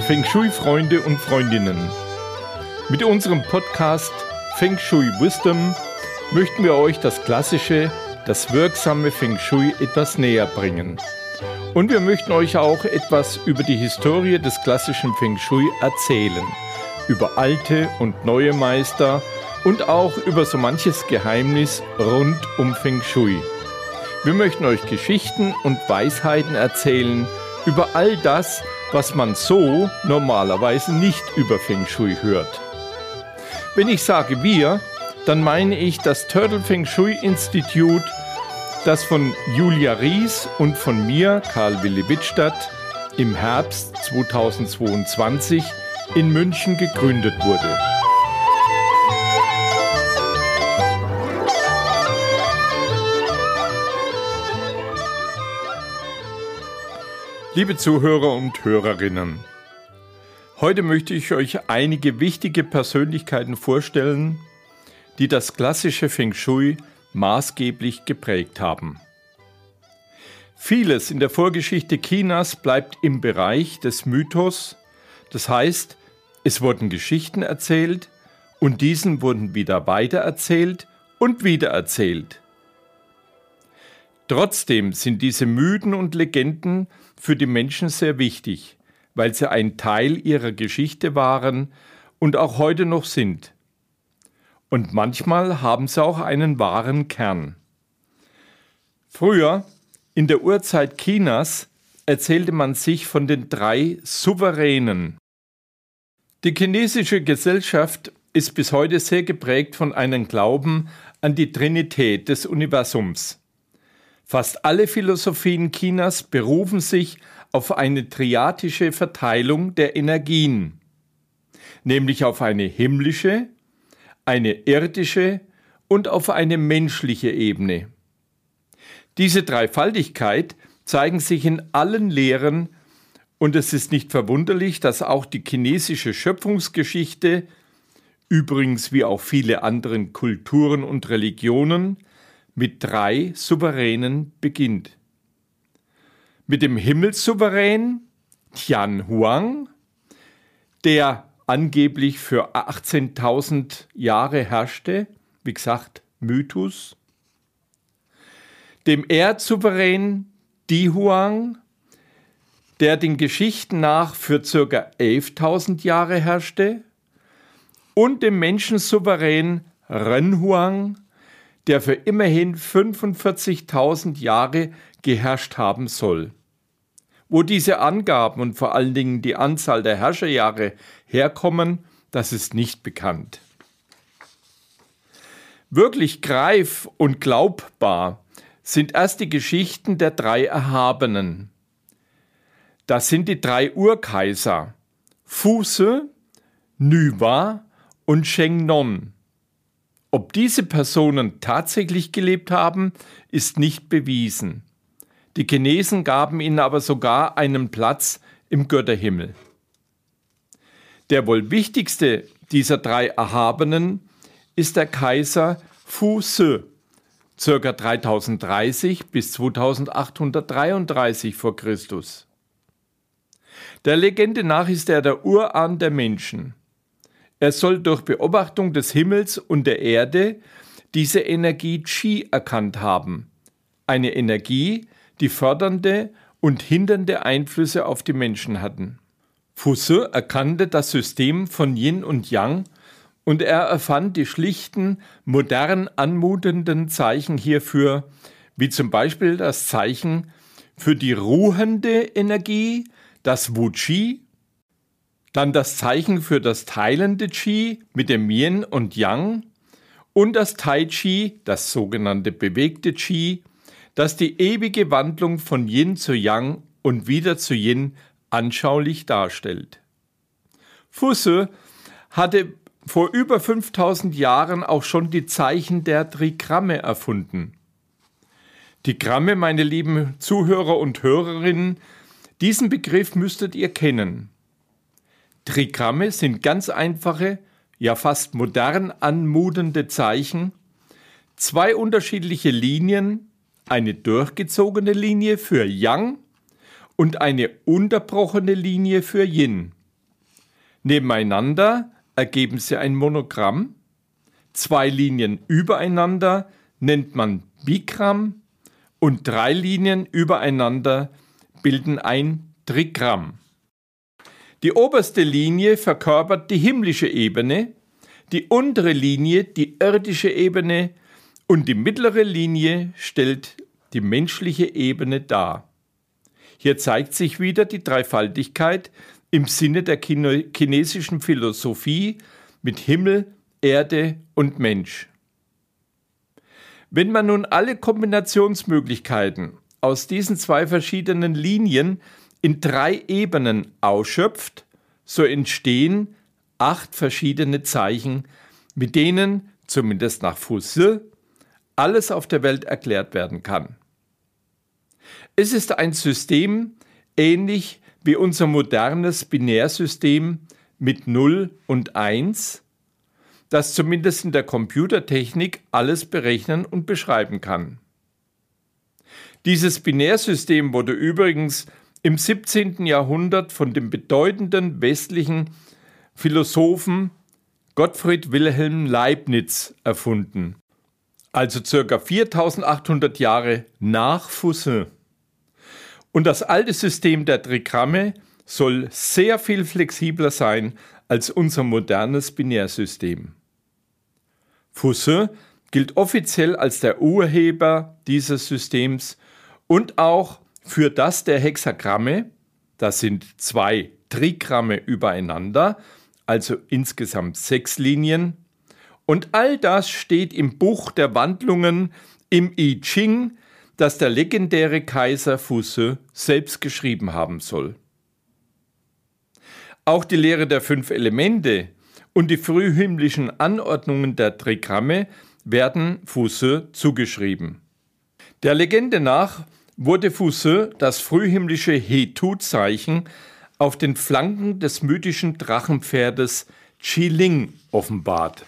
Feng Shui-Freunde und Freundinnen. Mit unserem Podcast Feng Shui Wisdom möchten wir euch das klassische, das wirksame Feng Shui etwas näher bringen. Und wir möchten euch auch etwas über die Historie des klassischen Feng Shui erzählen, über alte und neue Meister und auch über so manches Geheimnis rund um Feng Shui. Wir möchten euch Geschichten und Weisheiten erzählen über all das, was man so normalerweise nicht über Feng Shui hört. Wenn ich sage wir, dann meine ich das Turtle Feng Shui Institute, das von Julia Ries und von mir, Karl Willi Wittstadt, im Herbst 2022 in München gegründet wurde. Liebe Zuhörer und Hörerinnen, heute möchte ich euch einige wichtige Persönlichkeiten vorstellen, die das klassische Feng Shui maßgeblich geprägt haben. Vieles in der Vorgeschichte Chinas bleibt im Bereich des Mythos, das heißt, es wurden Geschichten erzählt und diesen wurden wieder weitererzählt und wiedererzählt. Trotzdem sind diese Mythen und Legenden für die Menschen sehr wichtig, weil sie ein Teil ihrer Geschichte waren und auch heute noch sind. Und manchmal haben sie auch einen wahren Kern. Früher, in der Urzeit Chinas, erzählte man sich von den drei Souveränen. Die chinesische Gesellschaft ist bis heute sehr geprägt von einem Glauben an die Trinität des Universums. Fast alle Philosophien Chinas berufen sich auf eine triatische Verteilung der Energien, nämlich auf eine himmlische, eine irdische und auf eine menschliche Ebene. Diese Dreifaltigkeit zeigen sich in allen Lehren und es ist nicht verwunderlich, dass auch die chinesische Schöpfungsgeschichte, übrigens wie auch viele andere Kulturen und Religionen, mit drei Souveränen beginnt. Mit dem Himmelssouverän Tian Huang, der angeblich für 18.000 Jahre herrschte, wie gesagt, Mythos. Dem Erdsouverän Di Huang, der den Geschichten nach für ca. 11.000 Jahre herrschte. Und dem Menschensouverän Ren Huang, der für immerhin 45.000 Jahre geherrscht haben soll. Wo diese Angaben und vor allen Dingen die Anzahl der Herrscherjahre herkommen, das ist nicht bekannt. Wirklich greif und glaubbar sind erst die Geschichten der drei Erhabenen. Das sind die drei Urkaiser Fuse, Nywa und Shengnon. Ob diese Personen tatsächlich gelebt haben, ist nicht bewiesen. Die Chinesen gaben ihnen aber sogar einen Platz im Götterhimmel. Der wohl wichtigste dieser drei Erhabenen ist der Kaiser Fu Se, ca. 3030 bis 2833 vor Christus. Der Legende nach ist er der Urahn der Menschen. Er soll durch Beobachtung des Himmels und der Erde diese Energie Qi erkannt haben. Eine Energie, die fördernde und hindernde Einflüsse auf die Menschen hatten. Fusse erkannte das System von Yin und Yang und er erfand die schlichten, modern anmutenden Zeichen hierfür, wie zum Beispiel das Zeichen für die ruhende Energie, das Wu Qi dann das Zeichen für das teilende Qi mit dem Yin und Yang und das Tai Chi, das sogenannte bewegte Qi, das die ewige Wandlung von Yin zu Yang und wieder zu Yin anschaulich darstellt. Fusse hatte vor über 5000 Jahren auch schon die Zeichen der Trigramme erfunden. Die Gramme, meine lieben Zuhörer und Hörerinnen, diesen Begriff müsstet ihr kennen. Trigramme sind ganz einfache, ja fast modern anmutende Zeichen, zwei unterschiedliche Linien, eine durchgezogene Linie für Yang und eine unterbrochene Linie für Yin. Nebeneinander ergeben sie ein Monogramm. Zwei Linien übereinander nennt man Bigramm und drei Linien übereinander bilden ein Trigramm. Die oberste Linie verkörpert die himmlische Ebene, die untere Linie die irdische Ebene und die mittlere Linie stellt die menschliche Ebene dar. Hier zeigt sich wieder die Dreifaltigkeit im Sinne der chinesischen Philosophie mit Himmel, Erde und Mensch. Wenn man nun alle Kombinationsmöglichkeiten aus diesen zwei verschiedenen Linien in drei Ebenen ausschöpft, so entstehen acht verschiedene Zeichen, mit denen, zumindest nach Fusse, alles auf der Welt erklärt werden kann. Es ist ein System ähnlich wie unser modernes Binärsystem mit 0 und 1, das zumindest in der Computertechnik alles berechnen und beschreiben kann. Dieses Binärsystem wurde übrigens im 17. Jahrhundert von dem bedeutenden westlichen Philosophen Gottfried Wilhelm Leibniz erfunden, also ca. 4800 Jahre nach Fussin. Und das alte System der Trigramme soll sehr viel flexibler sein als unser modernes Binärsystem. Fussin gilt offiziell als der Urheber dieses Systems und auch für das der Hexagramme, das sind zwei Trigramme übereinander, also insgesamt sechs Linien. Und all das steht im Buch der Wandlungen im I Ching, das der legendäre Kaiser Fusse selbst geschrieben haben soll. Auch die Lehre der fünf Elemente und die frühhimmlischen Anordnungen der Trigramme werden Fusse zugeschrieben. Der Legende nach wurde Fusse das frühhimmlische Hetu-Zeichen auf den Flanken des mythischen Drachenpferdes Chiling offenbart.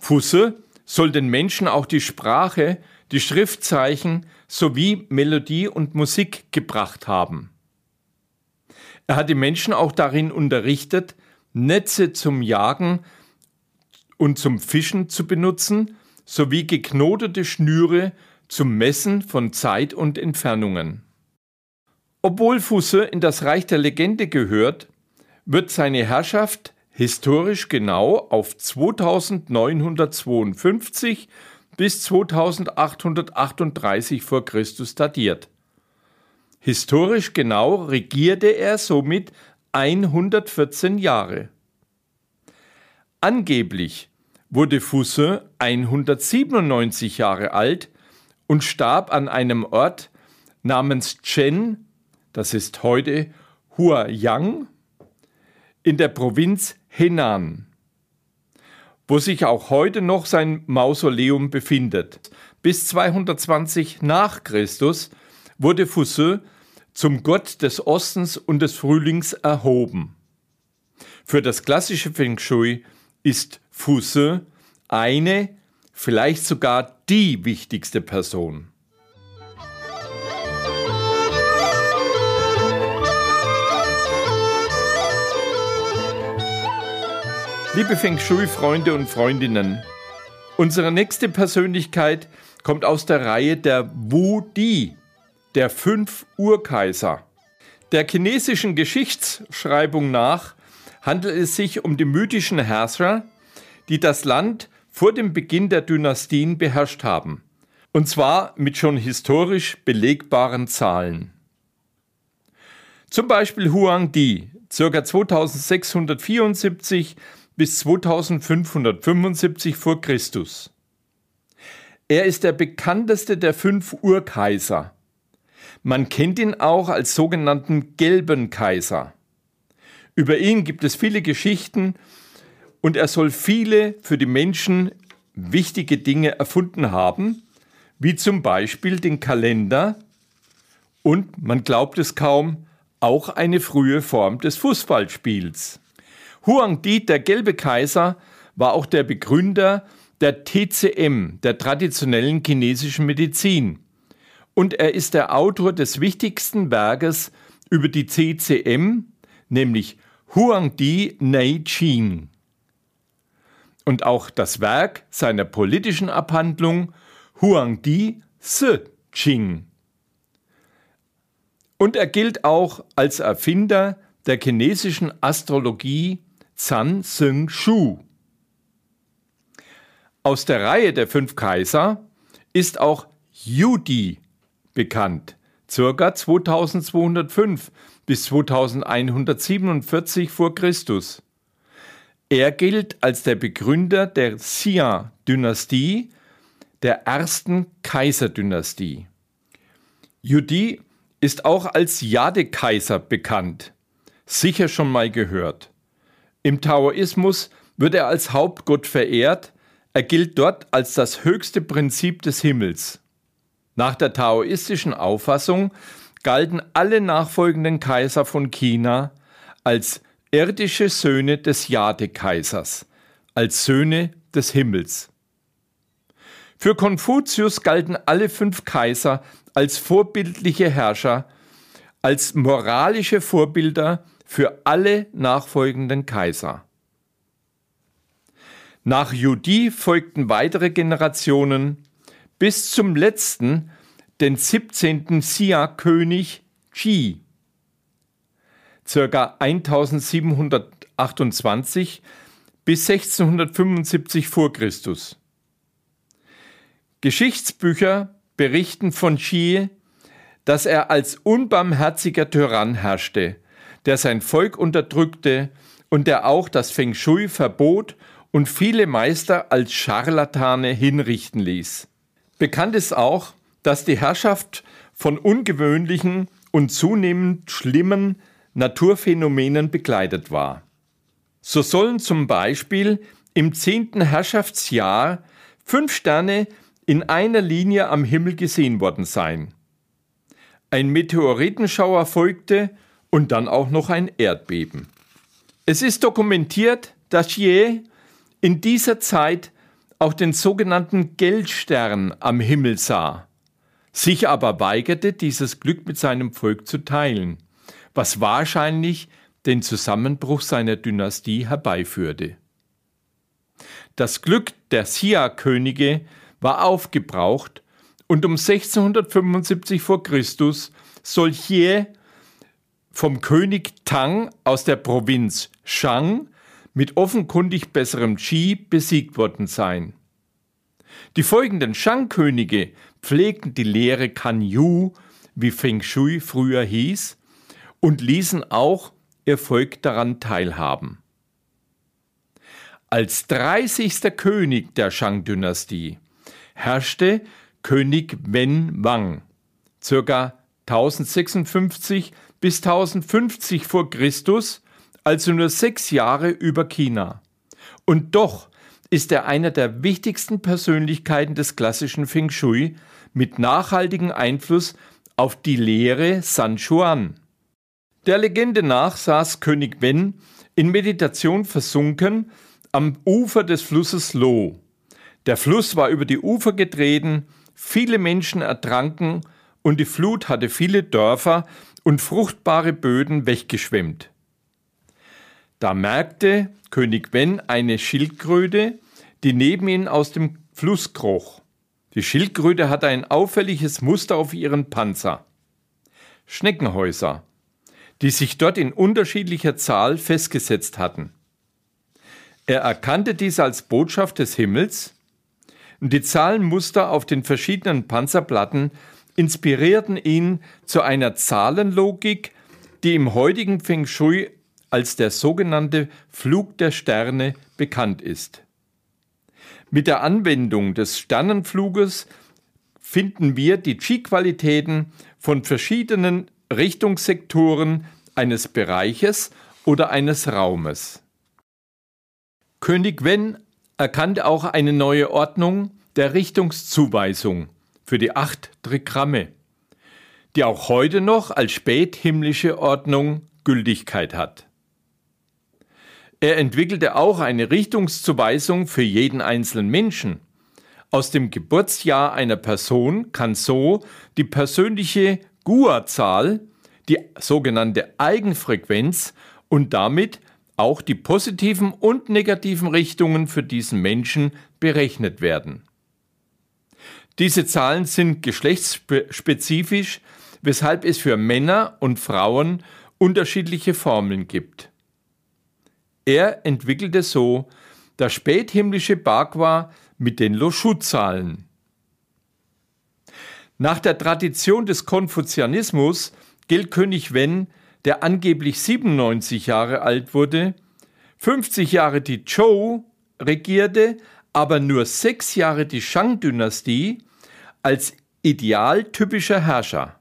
Fusse soll den Menschen auch die Sprache die Schriftzeichen sowie Melodie und Musik gebracht haben. Er hat die Menschen auch darin unterrichtet, Netze zum Jagen und zum Fischen zu benutzen, sowie geknotete Schnüre zum Messen von Zeit und Entfernungen. Obwohl Fusse in das Reich der Legende gehört, wird seine Herrschaft historisch genau auf 2952 bis 2838 vor Christus datiert. Historisch genau regierte er somit 114 Jahre. Angeblich wurde Fusse 197 Jahre alt und starb an einem Ort namens Chen, das ist heute Huayang, in der Provinz Henan wo sich auch heute noch sein Mausoleum befindet. Bis 220 nach Christus wurde Fusse zum Gott des Ostens und des Frühlings erhoben. Für das klassische Feng Shui ist Fusse eine, vielleicht sogar die wichtigste Person. Liebe Feng Shui-Freunde und Freundinnen, unsere nächste Persönlichkeit kommt aus der Reihe der Wu Di, der fünf Urkaiser. Der chinesischen Geschichtsschreibung nach handelt es sich um die mythischen Herrscher, die das Land vor dem Beginn der Dynastien beherrscht haben. Und zwar mit schon historisch belegbaren Zahlen. Zum Beispiel Huang Di, ca. 2674 bis 2575 vor Christus. Er ist der bekannteste der fünf Urkaiser. Man kennt ihn auch als sogenannten gelben Kaiser. Über ihn gibt es viele Geschichten und er soll viele für die Menschen wichtige Dinge erfunden haben, wie zum Beispiel den Kalender und, man glaubt es kaum, auch eine frühe Form des Fußballspiels. Huang Di, der gelbe Kaiser, war auch der Begründer der TCM, der traditionellen chinesischen Medizin, und er ist der Autor des wichtigsten Werkes über die CCM, nämlich Huangdi Nei Ching. Und auch das Werk seiner politischen Abhandlung Huangdi Se Ching. Und er gilt auch als Erfinder der chinesischen Astrologie Zan Seng Shu. Aus der Reihe der fünf Kaiser ist auch Yudi bekannt, ca. 2205 bis 2147 vor Christus. Er gilt als der Begründer der Xia-Dynastie, der ersten Kaiserdynastie. Yudi ist auch als Jade-Kaiser bekannt. Sicher schon mal gehört. Im Taoismus wird er als Hauptgott verehrt, er gilt dort als das höchste Prinzip des Himmels. Nach der taoistischen Auffassung galten alle nachfolgenden Kaiser von China als irdische Söhne des Jade-Kaisers, als Söhne des Himmels. Für Konfuzius galten alle fünf Kaiser als vorbildliche Herrscher, als moralische Vorbilder für alle nachfolgenden Kaiser. Nach Judi folgten weitere Generationen bis zum letzten, den 17. Xia-König Qi, ca. 1728 bis 1675 vor Christus. Geschichtsbücher berichten von Qi, dass er als unbarmherziger Tyrann herrschte, der sein Volk unterdrückte und der auch das Feng Shui verbot und viele Meister als Scharlatane hinrichten ließ. Bekannt ist auch, dass die Herrschaft von ungewöhnlichen und zunehmend schlimmen Naturphänomenen begleitet war. So sollen zum Beispiel im zehnten Herrschaftsjahr fünf Sterne in einer Linie am Himmel gesehen worden sein. Ein Meteoritenschauer folgte und dann auch noch ein Erdbeben. Es ist dokumentiert, dass Je in dieser Zeit auch den sogenannten Geldstern am Himmel sah, sich aber weigerte, dieses Glück mit seinem Volk zu teilen, was wahrscheinlich den Zusammenbruch seiner Dynastie herbeiführte. Das Glück der Xia-Könige war aufgebraucht und um 1675 vor Christus soll Xie vom König Tang aus der Provinz Shang mit offenkundig besserem Qi besiegt worden sein. Die folgenden Shang-Könige pflegten die Lehre Kan Yu, wie Feng Shui früher hieß, und ließen auch ihr Volk daran teilhaben. Als 30. König der Shang-Dynastie herrschte König Wen Wang, ca. 1056 bis 1050 vor Christus also nur sechs Jahre über China. Und doch ist er einer der wichtigsten Persönlichkeiten des klassischen Feng Shui mit nachhaltigem Einfluss auf die Lehre San Chuan. Der Legende nach saß König Wen in Meditation versunken am Ufer des Flusses Lo. Der Fluss war über die Ufer getreten, viele Menschen ertranken und die Flut hatte viele Dörfer und fruchtbare Böden weggeschwemmt. Da merkte König Wen eine Schildkröte, die neben ihm aus dem Fluss kroch. Die Schildkröte hatte ein auffälliges Muster auf ihren Panzer. Schneckenhäuser, die sich dort in unterschiedlicher Zahl festgesetzt hatten. Er erkannte dies als Botschaft des Himmels und die Zahlenmuster auf den verschiedenen Panzerplatten inspirierten ihn zu einer Zahlenlogik, die im heutigen Feng Shui als der sogenannte Flug der Sterne bekannt ist. Mit der Anwendung des Sternenfluges finden wir die Qi-Qualitäten von verschiedenen Richtungssektoren eines Bereiches oder eines Raumes. König Wen erkannte auch eine neue Ordnung der Richtungszuweisung für die acht Trigramme, die auch heute noch als späthimmlische Ordnung Gültigkeit hat. Er entwickelte auch eine Richtungszuweisung für jeden einzelnen Menschen, Aus dem Geburtsjahr einer Person kann so die persönliche GUA-Zahl, die sogenannte Eigenfrequenz und damit auch die positiven und negativen Richtungen für diesen Menschen berechnet werden. Diese Zahlen sind geschlechtsspezifisch, weshalb es für Männer und Frauen unterschiedliche Formeln gibt. Er entwickelte so das späthimmlische Bagua mit den Loschu-Zahlen. Nach der Tradition des Konfuzianismus gilt König Wen, der angeblich 97 Jahre alt wurde, 50 Jahre die Zhou regierte, aber nur sechs Jahre die Shang-Dynastie als idealtypischer Herrscher.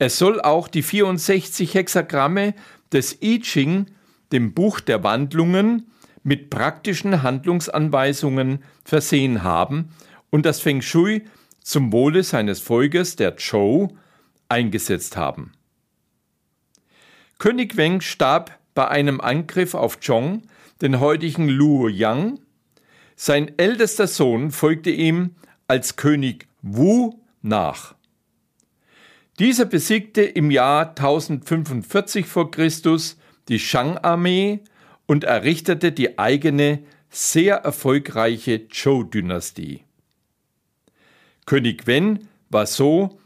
Er soll auch die 64 Hexagramme des I Ching, dem Buch der Wandlungen, mit praktischen Handlungsanweisungen versehen haben und das Feng Shui zum Wohle seines Volkes, der Zhou, eingesetzt haben. König Weng starb bei einem Angriff auf Zhong, den heutigen Luoyang. Sein ältester Sohn folgte ihm als König Wu nach. Dieser besiegte im Jahr 1045 v. Chr. die Shang-Armee und errichtete die eigene, sehr erfolgreiche Zhou-Dynastie. König Wen war so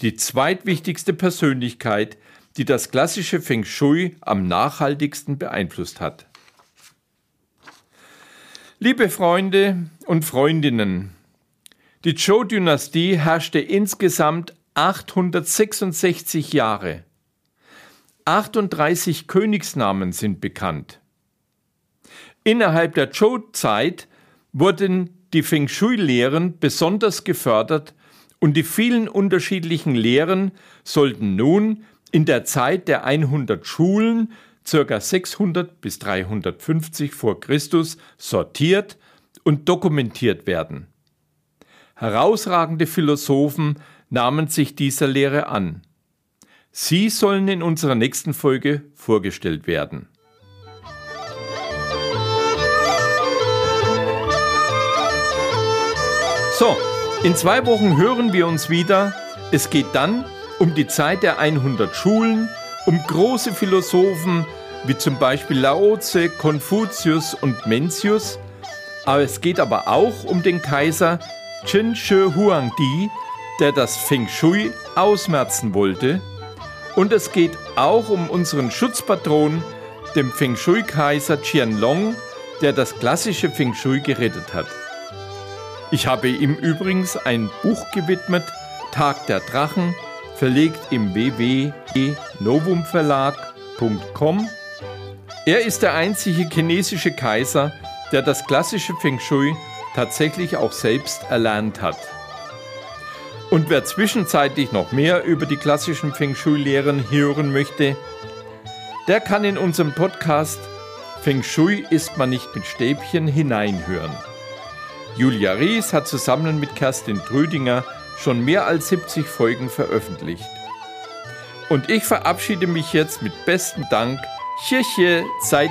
die zweitwichtigste Persönlichkeit, die das klassische Feng Shui am nachhaltigsten beeinflusst hat. Liebe Freunde und Freundinnen, die Zhou-Dynastie herrschte insgesamt 866 Jahre. 38 Königsnamen sind bekannt. Innerhalb der Zhou-Zeit wurden die Feng Shui-Lehren besonders gefördert und die vielen unterschiedlichen Lehren sollten nun in der Zeit der 100 Schulen ca. 600 bis 350 vor Christus sortiert und dokumentiert werden. Herausragende Philosophen nahmen sich dieser Lehre an. Sie sollen in unserer nächsten Folge vorgestellt werden. So, in zwei Wochen hören wir uns wieder. Es geht dann um die Zeit der 100 Schulen, um große Philosophen wie zum Beispiel Laoze, Konfuzius und Mencius. Aber es geht aber auch um den Kaiser Qin Shi Huangdi, der das Feng Shui ausmerzen wollte. Und es geht auch um unseren Schutzpatron, dem Feng Shui-Kaiser Qianlong, der das klassische Feng Shui gerettet hat. Ich habe ihm übrigens ein Buch gewidmet, Tag der Drachen, verlegt im www.novumverlag.com. Er ist der einzige chinesische Kaiser, der das klassische Feng Shui tatsächlich auch selbst erlernt hat. Und wer zwischenzeitlich noch mehr über die klassischen Feng Shui-Lehren hören möchte, der kann in unserem Podcast Feng Shui ist man nicht mit Stäbchen hineinhören. Julia Ries hat zusammen mit Kerstin Trüdinger schon mehr als 70 Folgen veröffentlicht. Und ich verabschiede mich jetzt mit besten Dank. Xie, Zai